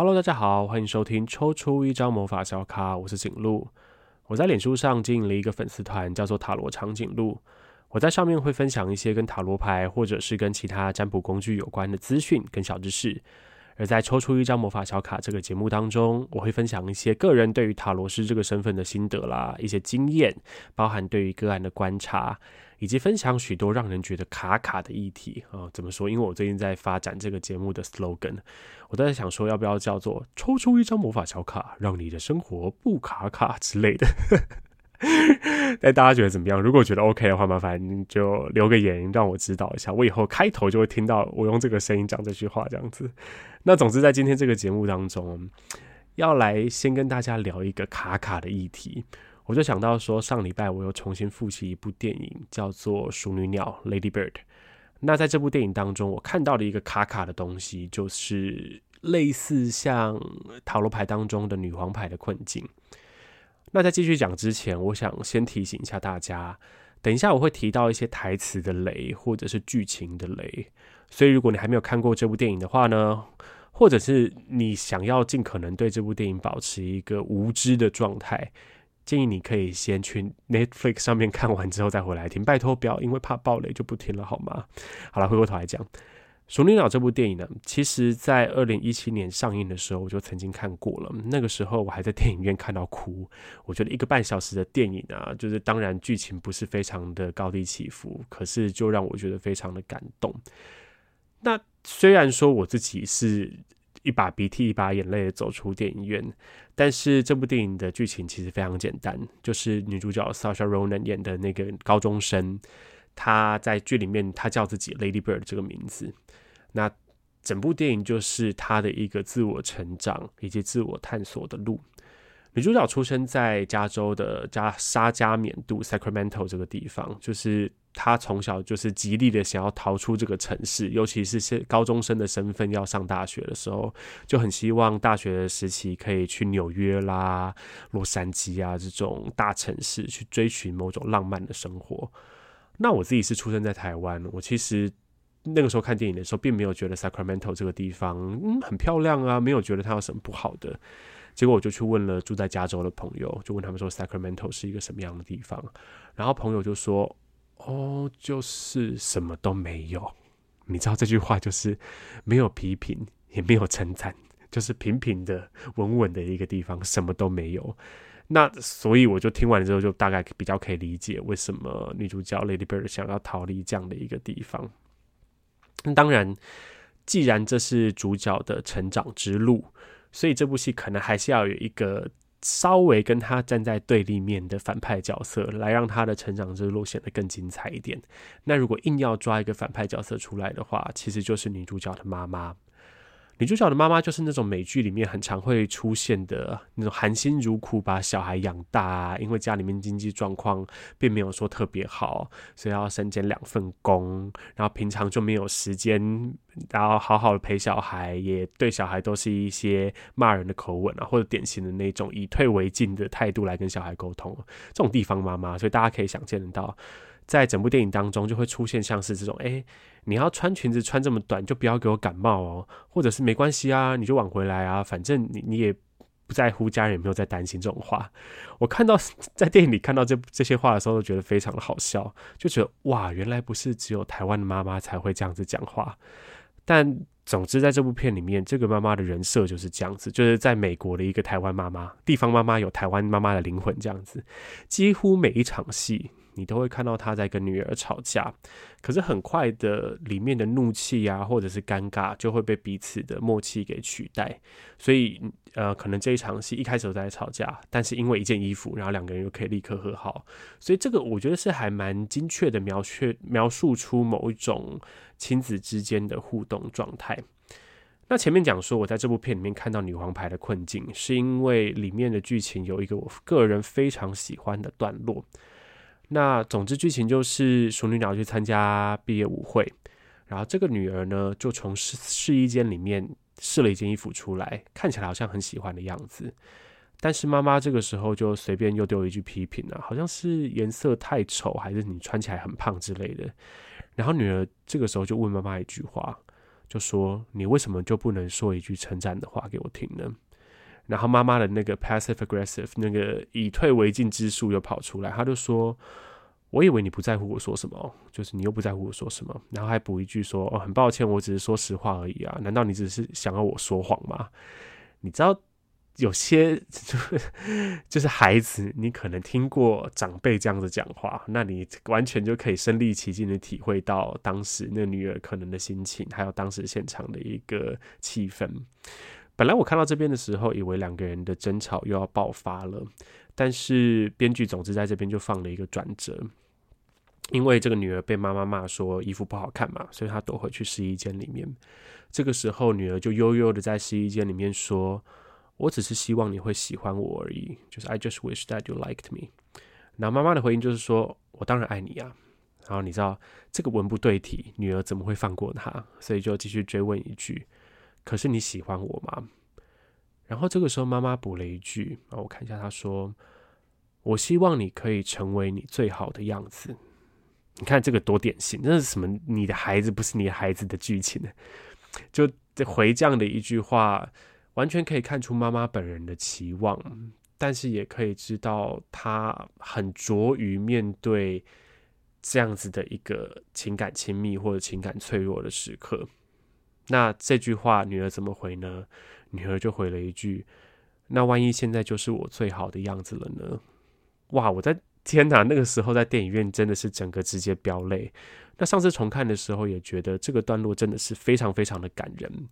Hello，大家好，欢迎收听抽出一张魔法小卡，我是景路。我在脸书上经营了一个粉丝团，叫做塔罗长颈鹿。我在上面会分享一些跟塔罗牌或者是跟其他占卜工具有关的资讯跟小知识。而在抽出一张魔法小卡这个节目当中，我会分享一些个人对于塔罗师这个身份的心得啦，一些经验，包含对于个案的观察，以及分享许多让人觉得卡卡的议题啊、哦。怎么说？因为我最近在发展这个节目的 slogan，我都在想说要不要叫做“抽出一张魔法小卡，让你的生活不卡卡”之类的。但大家觉得怎么样？如果觉得 OK 的话，麻烦就留个言让我知道一下。我以后开头就会听到我用这个声音讲这句话，这样子。那总之，在今天这个节目当中，要来先跟大家聊一个卡卡的议题。我就想到说，上礼拜我又重新复习一部电影，叫做《熟女鸟》（Lady Bird）。那在这部电影当中，我看到了一个卡卡的东西，就是类似像塔罗牌当中的女皇牌的困境。那在继续讲之前，我想先提醒一下大家，等一下我会提到一些台词的雷，或者是剧情的雷，所以如果你还没有看过这部电影的话呢，或者是你想要尽可能对这部电影保持一个无知的状态，建议你可以先去 Netflix 上面看完之后再回来听，拜托不要因为怕暴雷就不听了好吗？好了，回过头来讲。《熊女鸟》这部电影呢，其实在二零一七年上映的时候，我就曾经看过了。那个时候我还在电影院看到哭。我觉得一个半小时的电影啊，就是当然剧情不是非常的高低起伏，可是就让我觉得非常的感动。那虽然说我自己是一把鼻涕一把眼泪的走出电影院，但是这部电影的剧情其实非常简单，就是女主角 Sasha Ronan 演的那个高中生。她在剧里面，她叫自己 Lady Bird 这个名字。那整部电影就是她的一个自我成长以及自我探索的路。女主角出生在加州的加沙加缅度 Sacramento 这个地方，就是他从小就是极力的想要逃出这个城市，尤其是高中生的身份要上大学的时候，就很希望大学的时期可以去纽约啦、洛杉矶啊这种大城市去追寻某种浪漫的生活。那我自己是出生在台湾，我其实那个时候看电影的时候，并没有觉得 Sacramento 这个地方嗯很漂亮啊，没有觉得它有什么不好的。结果我就去问了住在加州的朋友，就问他们说 Sacramento 是一个什么样的地方，然后朋友就说哦，就是什么都没有。你知道这句话就是没有批评，也没有称赞，就是平平的、稳稳的一个地方，什么都没有。那所以我就听完之后，就大概比较可以理解为什么女主角 Lady Bird 想要逃离这样的一个地方。当然，既然这是主角的成长之路，所以这部戏可能还是要有一个稍微跟他站在对立面的反派角色，来让他的成长之路显得更精彩一点。那如果硬要抓一个反派角色出来的话，其实就是女主角的妈妈。女主角的妈妈就是那种美剧里面很常会出现的那种含辛茹苦把小孩养大，因为家里面经济状况并没有说特别好，所以要身兼两份工，然后平常就没有时间，然后好好的陪小孩，也对小孩都是一些骂人的口吻啊，或者典型的那种以退为进的态度来跟小孩沟通，这种地方妈妈，所以大家可以想见得到。在整部电影当中，就会出现像是这种，哎，你要穿裙子穿这么短，就不要给我感冒哦，或者是没关系啊，你就晚回来啊，反正你你也不在乎，家人有没有在担心这种话。我看到 在电影里看到这这些话的时候，都觉得非常的好笑，就觉得哇，原来不是只有台湾的妈妈才会这样子讲话。但总之，在这部片里面，这个妈妈的人设就是这样子，就是在美国的一个台湾妈妈，地方妈妈有台湾妈妈的灵魂这样子，几乎每一场戏。你都会看到他在跟女儿吵架，可是很快的，里面的怒气啊，或者是尴尬，就会被彼此的默契给取代。所以，呃，可能这一场戏一开始都在吵架，但是因为一件衣服，然后两个人又可以立刻和好。所以，这个我觉得是还蛮精确的描却，描述出某一种亲子之间的互动状态。那前面讲说，我在这部片里面看到女皇牌的困境，是因为里面的剧情有一个我个人非常喜欢的段落。那总之剧情就是淑女鸟去参加毕业舞会，然后这个女儿呢就从试试衣间里面试了一件衣服出来，看起来好像很喜欢的样子，但是妈妈这个时候就随便又丢了一句批评啊，好像是颜色太丑，还是你穿起来很胖之类的。然后女儿这个时候就问妈妈一句话，就说：“你为什么就不能说一句称赞的话给我听呢？”然后妈妈的那个 passive aggressive 那个以退为进之术又跑出来，他就说：“我以为你不在乎我说什么，就是你又不在乎我说什么。”然后还补一句说：“哦，很抱歉，我只是说实话而已啊，难道你只是想要我说谎吗？”你知道？有些就是就是孩子，你可能听过长辈这样子讲话，那你完全就可以身历其境的体会到当时那女儿可能的心情，还有当时现场的一个气氛。本来我看到这边的时候，以为两个人的争吵又要爆发了，但是编剧总之在这边就放了一个转折，因为这个女儿被妈妈骂说衣服不好看嘛，所以她躲回去试衣间里面。这个时候，女儿就悠悠的在试衣间里面说。我只是希望你会喜欢我而已，就是 I just wish that you liked me。然后妈妈的回应就是说，我当然爱你啊。然后你知道这个文不对题，女儿怎么会放过他？所以就继续追问一句：可是你喜欢我吗？然后这个时候妈妈补了一句，啊，我看一下，她说：我希望你可以成为你最好的样子。你看这个多典型，这是什么？你的孩子不是你孩子的剧情呢？就回这样的一句话。完全可以看出妈妈本人的期望，但是也可以知道她很拙于面对这样子的一个情感亲密或者情感脆弱的时刻。那这句话女儿怎么回呢？女儿就回了一句：“那万一现在就是我最好的样子了呢？”哇！我在天哪，那个时候在电影院真的是整个直接飙泪。那上次重看的时候也觉得这个段落真的是非常非常的感人。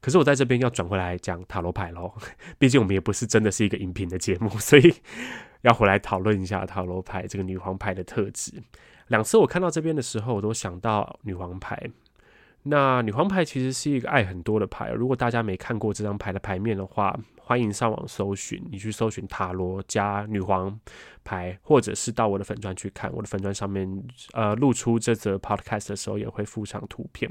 可是我在这边要转回来讲塔罗牌喽，毕竟我们也不是真的是一个影评的节目，所以要回来讨论一下塔罗牌这个女皇牌的特质。两次我看到这边的时候，我都想到女皇牌。那女皇牌其实是一个爱很多的牌，如果大家没看过这张牌的牌面的话，欢迎上网搜寻，你去搜寻塔罗加女皇牌，或者是到我的粉砖去看，我的粉砖上面呃露出这则 podcast 的时候也会附上图片。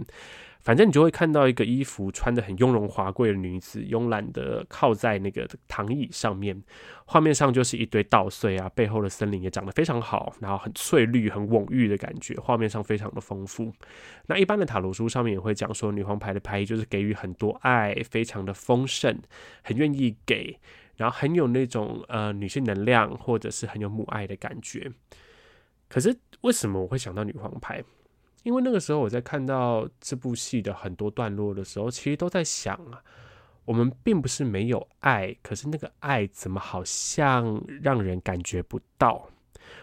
反正你就会看到一个衣服穿得很雍容华贵的女子，慵懒的靠在那个躺椅上面。画面上就是一堆稻穗啊，背后的森林也长得非常好，然后很翠绿、很蓊郁的感觉，画面上非常的丰富。那一般的塔罗书上面也会讲说，女皇牌的牌意就是给予很多爱，非常的丰盛，很愿意给，然后很有那种呃女性能量，或者是很有母爱的感觉。可是为什么我会想到女皇牌？因为那个时候我在看到这部戏的很多段落的时候，其实都在想啊，我们并不是没有爱，可是那个爱怎么好像让人感觉不到？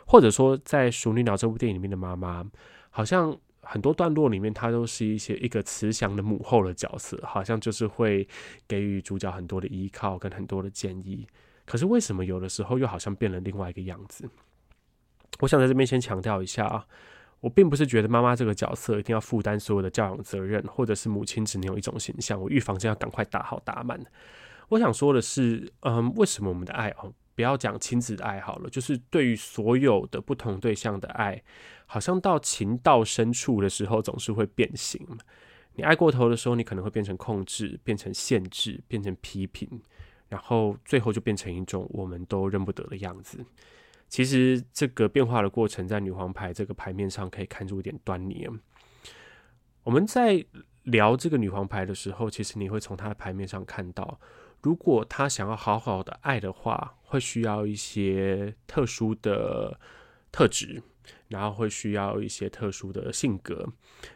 或者说，在《淑女鸟》这部电影里面的妈妈，好像很多段落里面，她都是一些一个慈祥的母后的角色，好像就是会给予主角很多的依靠跟很多的建议。可是为什么有的时候又好像变了另外一个样子？我想在这边先强调一下啊。我并不是觉得妈妈这个角色一定要负担所有的教养责任，或者是母亲只能有一种形象。我预防针要赶快打好打满。我想说的是，嗯，为什么我们的爱哦，不要讲亲子的爱好了，就是对于所有的不同对象的爱，好像到情到深处的时候总是会变形。你爱过头的时候，你可能会变成控制，变成限制，变成批评，然后最后就变成一种我们都认不得的样子。其实这个变化的过程，在女皇牌这个牌面上可以看出一点端倪。我们在聊这个女皇牌的时候，其实你会从她的牌面上看到，如果他想要好好的爱的话，会需要一些特殊的特质，然后会需要一些特殊的性格，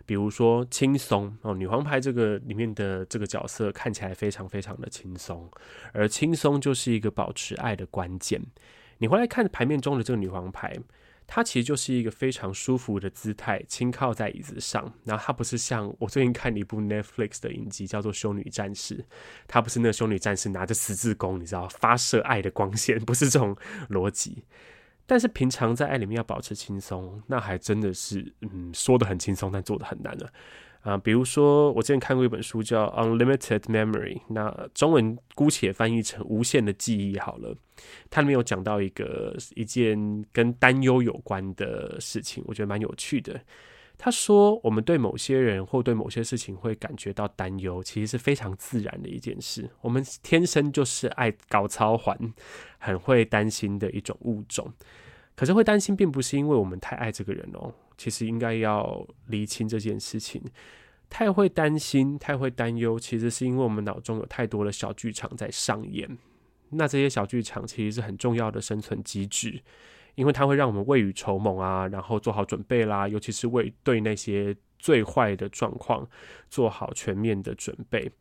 比如说轻松哦。女皇牌这个里面的这个角色看起来非常非常的轻松，而轻松就是一个保持爱的关键。你回来看牌面中的这个女皇牌，它其实就是一个非常舒服的姿态，轻靠在椅子上。然后它不是像我最近看一部 Netflix 的影集，叫做《修女战士》，它不是那个修女战士拿着十字弓，你知道发射爱的光线，不是这种逻辑。但是平常在爱里面要保持轻松，那还真的是嗯，说的很轻松，但做的很难了。啊比如说我之前看过一本书叫《Unlimited Memory》，那中文姑且翻译成“无限的记忆”好了。它里面有讲到一个一件跟担忧有关的事情，我觉得蛮有趣的。他说，我们对某些人或对某些事情会感觉到担忧，其实是非常自然的一件事。我们天生就是爱搞操烦，很会担心的一种物种。可是会担心，并不是因为我们太爱这个人哦。其实应该要厘清这件事情。太会担心、太会担忧，其实是因为我们脑中有太多的小剧场在上演。那这些小剧场其实是很重要的生存机制，因为它会让我们未雨绸缪啊，然后做好准备啦，尤其是为对那些最坏的状况做好全面的准备。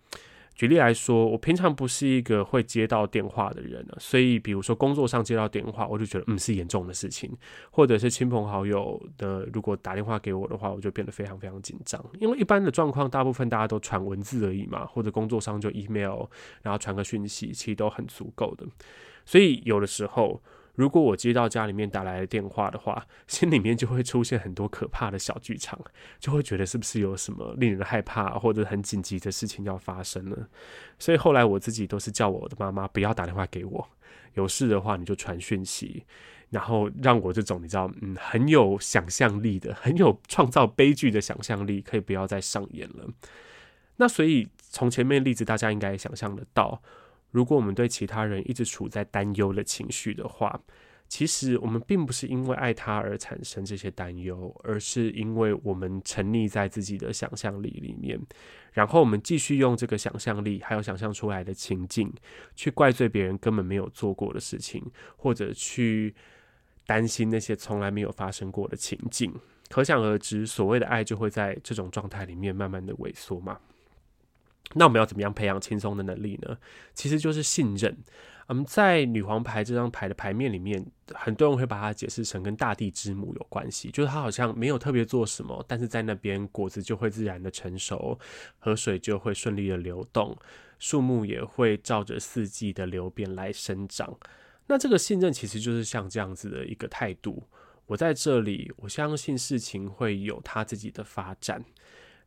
举例来说，我平常不是一个会接到电话的人，所以比如说工作上接到电话，我就觉得嗯是严重的事情，或者是亲朋好友的如果打电话给我的话，我就变得非常非常紧张，因为一般的状况，大部分大家都传文字而已嘛，或者工作上就 email，然后传个讯息，其实都很足够的，所以有的时候。如果我接到家里面打来的电话的话，心里面就会出现很多可怕的小剧场，就会觉得是不是有什么令人害怕或者很紧急的事情要发生了。所以后来我自己都是叫我的妈妈不要打电话给我，有事的话你就传讯息，然后让我这种你知道，嗯，很有想象力的、很有创造悲剧的想象力，可以不要再上演了。那所以从前面例子，大家应该想象得到。如果我们对其他人一直处在担忧的情绪的话，其实我们并不是因为爱他而产生这些担忧，而是因为我们沉溺在自己的想象力里面，然后我们继续用这个想象力，还有想象出来的情境，去怪罪别人根本没有做过的事情，或者去担心那些从来没有发生过的情境。可想而知，所谓的爱就会在这种状态里面慢慢的萎缩嘛。那我们要怎么样培养轻松的能力呢？其实就是信任。嗯，在女皇牌这张牌的牌面里面，很多人会把它解释成跟大地之母有关系，就是它好像没有特别做什么，但是在那边果子就会自然的成熟，河水就会顺利的流动，树木也会照着四季的流变来生长。那这个信任其实就是像这样子的一个态度。我在这里，我相信事情会有它自己的发展。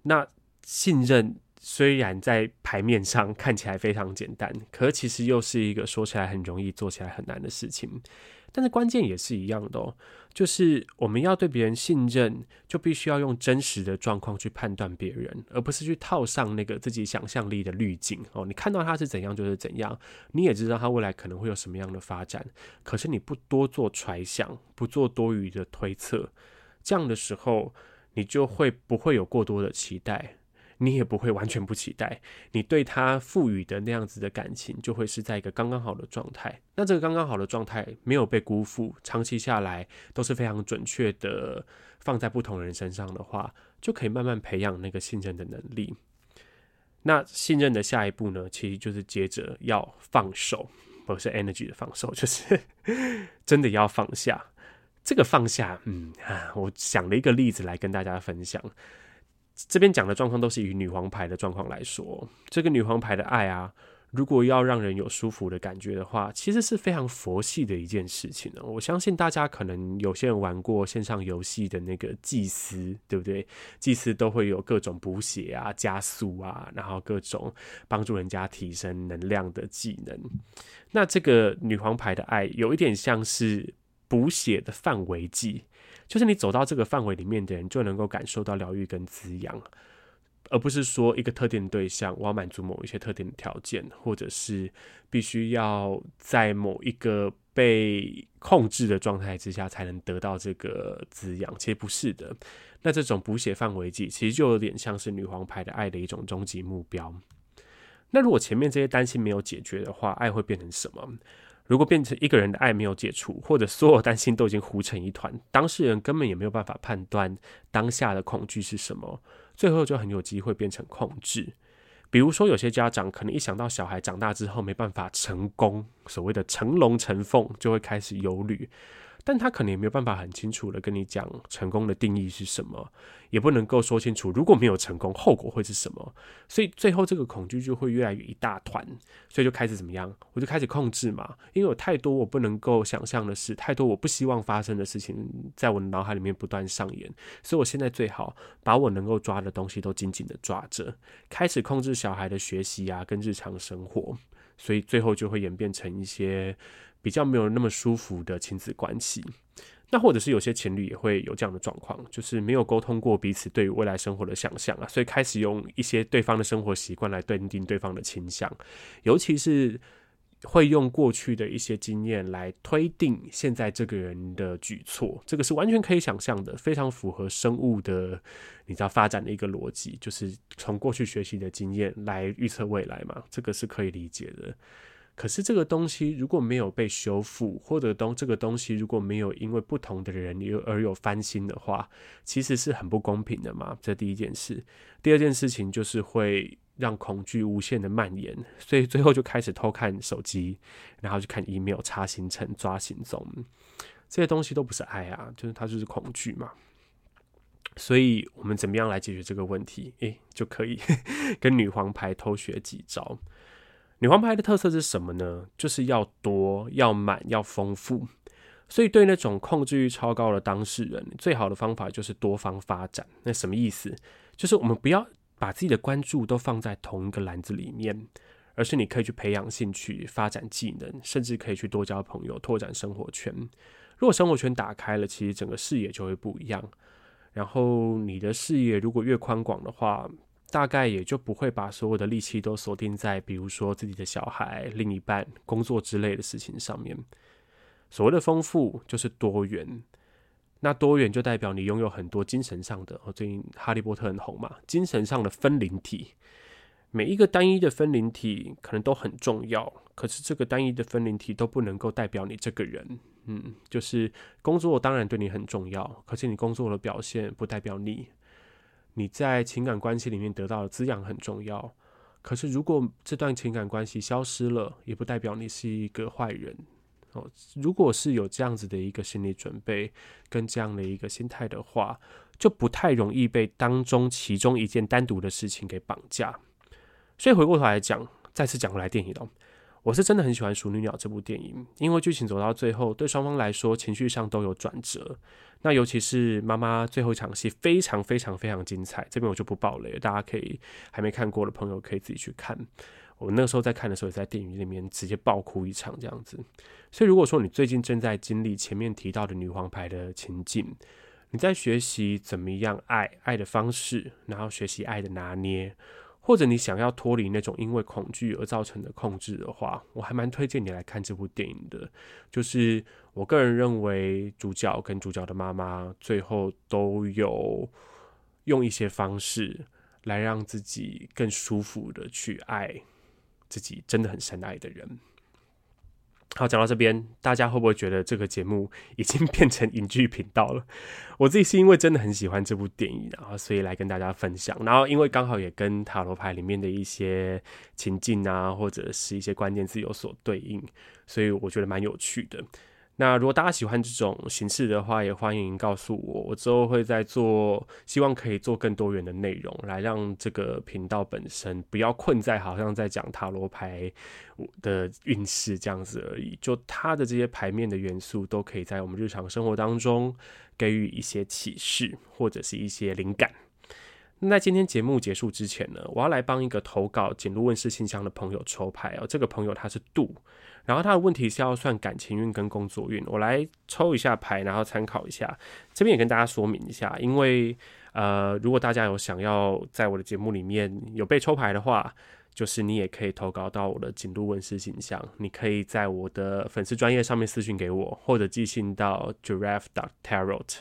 那信任。虽然在牌面上看起来非常简单，可其实又是一个说起来很容易、做起来很难的事情。但是关键也是一样的哦，就是我们要对别人信任，就必须要用真实的状况去判断别人，而不是去套上那个自己想象力的滤镜哦。你看到他是怎样就是怎样，你也知道他未来可能会有什么样的发展，可是你不多做揣想，不做多余的推测，这样的时候，你就会不会有过多的期待。你也不会完全不期待，你对他赋予的那样子的感情，就会是在一个刚刚好的状态。那这个刚刚好的状态没有被辜负，长期下来都是非常准确的放在不同人身上的话，就可以慢慢培养那个信任的能力。那信任的下一步呢，其实就是接着要放手，不是 energy 的放手，就是 真的要放下。这个放下，嗯啊，我想了一个例子来跟大家分享。这边讲的状况都是以女皇牌的状况来说，这个女皇牌的爱啊，如果要让人有舒服的感觉的话，其实是非常佛系的一件事情呢。我相信大家可能有些人玩过线上游戏的那个祭司，对不对？祭司都会有各种补血啊、加速啊，然后各种帮助人家提升能量的技能。那这个女皇牌的爱有一点像是补血的范围技。就是你走到这个范围里面的人，就能够感受到疗愈跟滋养，而不是说一个特定对象，我要满足某一些特定的条件，或者是必须要在某一个被控制的状态之下才能得到这个滋养。其实不是的。那这种补血范围剂，其实就有点像是女皇牌的爱的一种终极目标。那如果前面这些担心没有解决的话，爱会变成什么？如果变成一个人的爱没有解除，或者所有担心都已经糊成一团，当事人根本也没有办法判断当下的恐惧是什么，最后就很有机会变成控制。比如说，有些家长可能一想到小孩长大之后没办法成功，所谓的成龙成凤，就会开始忧虑。但他可能也没有办法很清楚的跟你讲成功的定义是什么，也不能够说清楚如果没有成功后果会是什么，所以最后这个恐惧就会越来越一大团，所以就开始怎么样？我就开始控制嘛，因为有太多我不能够想象的事，太多我不希望发生的事情在我的脑海里面不断上演，所以我现在最好把我能够抓的东西都紧紧的抓着，开始控制小孩的学习啊跟日常生活，所以最后就会演变成一些。比较没有那么舒服的亲子关系，那或者是有些情侣也会有这样的状况，就是没有沟通过彼此对于未来生活的想象啊，所以开始用一些对方的生活习惯来断定对方的倾向，尤其是会用过去的一些经验来推定现在这个人的举措，这个是完全可以想象的，非常符合生物的你知道发展的一个逻辑，就是从过去学习的经验来预测未来嘛，这个是可以理解的。可是这个东西如果没有被修复，或者东这个东西如果没有因为不同的人有而有翻新的话，其实是很不公平的嘛。这第一件事，第二件事情就是会让恐惧无限的蔓延，所以最后就开始偷看手机，然后去看 email、查行程、抓行踪，这些东西都不是爱啊，就是它就是恐惧嘛。所以我们怎么样来解决这个问题？诶，就可以 跟女皇牌偷学几招。女皇牌的特色是什么呢？就是要多、要满、要丰富。所以对那种控制欲超高的当事人，最好的方法就是多方发展。那什么意思？就是我们不要把自己的关注都放在同一个篮子里面，而是你可以去培养兴趣、发展技能，甚至可以去多交朋友、拓展生活圈。如果生活圈打开了，其实整个视野就会不一样。然后你的视野如果越宽广的话，大概也就不会把所有的力气都锁定在，比如说自己的小孩、另一半、工作之类的事情上面。所谓的丰富就是多元，那多元就代表你拥有很多精神上的。哦，最近哈利波特很红嘛，精神上的分灵体。每一个单一的分灵体可能都很重要，可是这个单一的分灵体都不能够代表你这个人。嗯，就是工作当然对你很重要，可是你工作的表现不代表你。你在情感关系里面得到的滋养很重要，可是如果这段情感关系消失了，也不代表你是一个坏人哦。如果是有这样子的一个心理准备跟这样的一个心态的话，就不太容易被当中其中一件单独的事情给绑架。所以回过头来讲，再次讲回来电影哦。我是真的很喜欢《熟女鸟》这部电影，因为剧情走到最后，对双方来说情绪上都有转折。那尤其是妈妈最后一场戏非常非常非常精彩，这边我就不爆雷了，大家可以还没看过的朋友可以自己去看。我那个时候在看的时候，也在电影里面直接爆哭一场这样子。所以如果说你最近正在经历前面提到的女皇牌的情境，你在学习怎么样爱爱的方式，然后学习爱的拿捏。或者你想要脱离那种因为恐惧而造成的控制的话，我还蛮推荐你来看这部电影的。就是我个人认为，主角跟主角的妈妈最后都有用一些方式来让自己更舒服的去爱自己真的很深爱的人。好，讲到这边，大家会不会觉得这个节目已经 变成影剧频道了？我自己是因为真的很喜欢这部电影，然后所以来跟大家分享。然后因为刚好也跟塔罗牌里面的一些情境啊，或者是一些关键字有所对应，所以我觉得蛮有趣的。那如果大家喜欢这种形式的话，也欢迎告诉我，我之后会再做，希望可以做更多元的内容，来让这个频道本身不要困在好像在讲塔罗牌的运势这样子而已。就它的这些牌面的元素，都可以在我们日常生活当中给予一些启示或者是一些灵感。那在今天节目结束之前呢，我要来帮一个投稿锦路问事信箱的朋友抽牌哦。这个朋友他是杜。然后他的问题是要算感情运跟工作运，我来抽一下牌，然后参考一下。这边也跟大家说明一下，因为呃，如果大家有想要在我的节目里面有被抽牌的话，就是你也可以投稿到我的锦路问事信箱，你可以在我的粉丝专页上面私讯给我，或者寄信到 giraffe dot tarot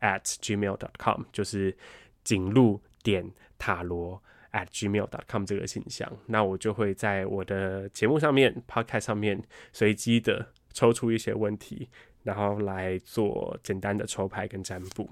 at gmail dot com，就是锦路点塔罗。at gmail.com 这个信箱，那我就会在我的节目上面、podcast 上面随机的抽出一些问题，然后来做简单的抽牌跟占卜。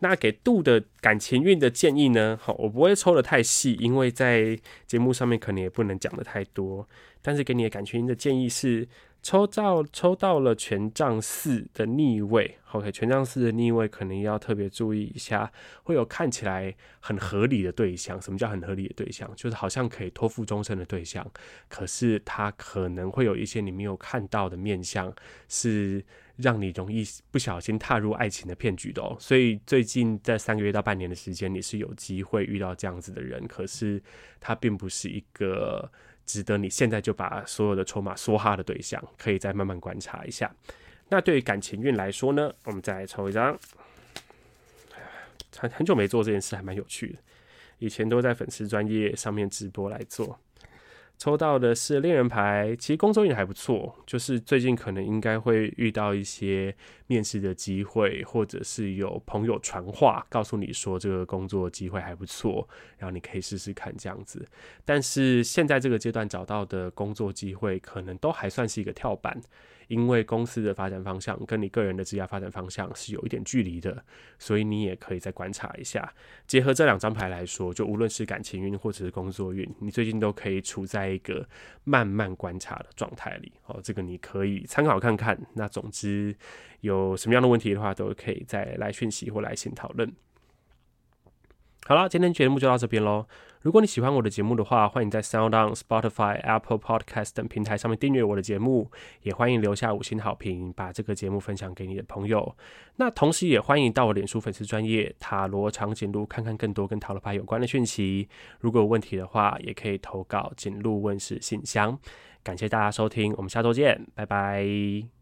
那给杜的感情运的建议呢？好，我不会抽得太细，因为在节目上面可能也不能讲得太多。但是给你的感情运的建议是。抽到抽到了权杖四的逆位，OK，权杖四的逆位可能要特别注意一下，会有看起来很合理的对象。什么叫很合理的对象？就是好像可以托付终身的对象，可是他可能会有一些你没有看到的面相，是让你容易不小心踏入爱情的骗局的哦。所以最近这三个月到半年的时间，你是有机会遇到这样子的人，可是他并不是一个。值得你现在就把所有的筹码梭哈的对象，可以再慢慢观察一下。那对于感情运来说呢，我们再来抽一张。很很久没做这件事，还蛮有趣的。以前都在粉丝专业上面直播来做。抽到的是恋人牌，其实工作运还不错，就是最近可能应该会遇到一些面试的机会，或者是有朋友传话告诉你说这个工作机会还不错，然后你可以试试看这样子。但是现在这个阶段找到的工作机会，可能都还算是一个跳板。因为公司的发展方向跟你个人的职业发展方向是有一点距离的，所以你也可以再观察一下。结合这两张牌来说，就无论是感情运或者是工作运，你最近都可以处在一个慢慢观察的状态里。哦，这个你可以参考看看。那总之，有什么样的问题的话，都可以再来讯息或来信讨论。好了，今天节目就到这边喽。如果你喜欢我的节目的话，欢迎在 SoundOn、Spotify、Apple Podcast 等平台上面订阅我的节目，也欢迎留下五星好评，把这个节目分享给你的朋友。那同时也欢迎到我脸书粉丝专页塔罗长颈鹿看看更多跟塔罗牌有关的讯息。如果有问题的话，也可以投稿颈鹿问世信箱。感谢大家收听，我们下周见，拜拜。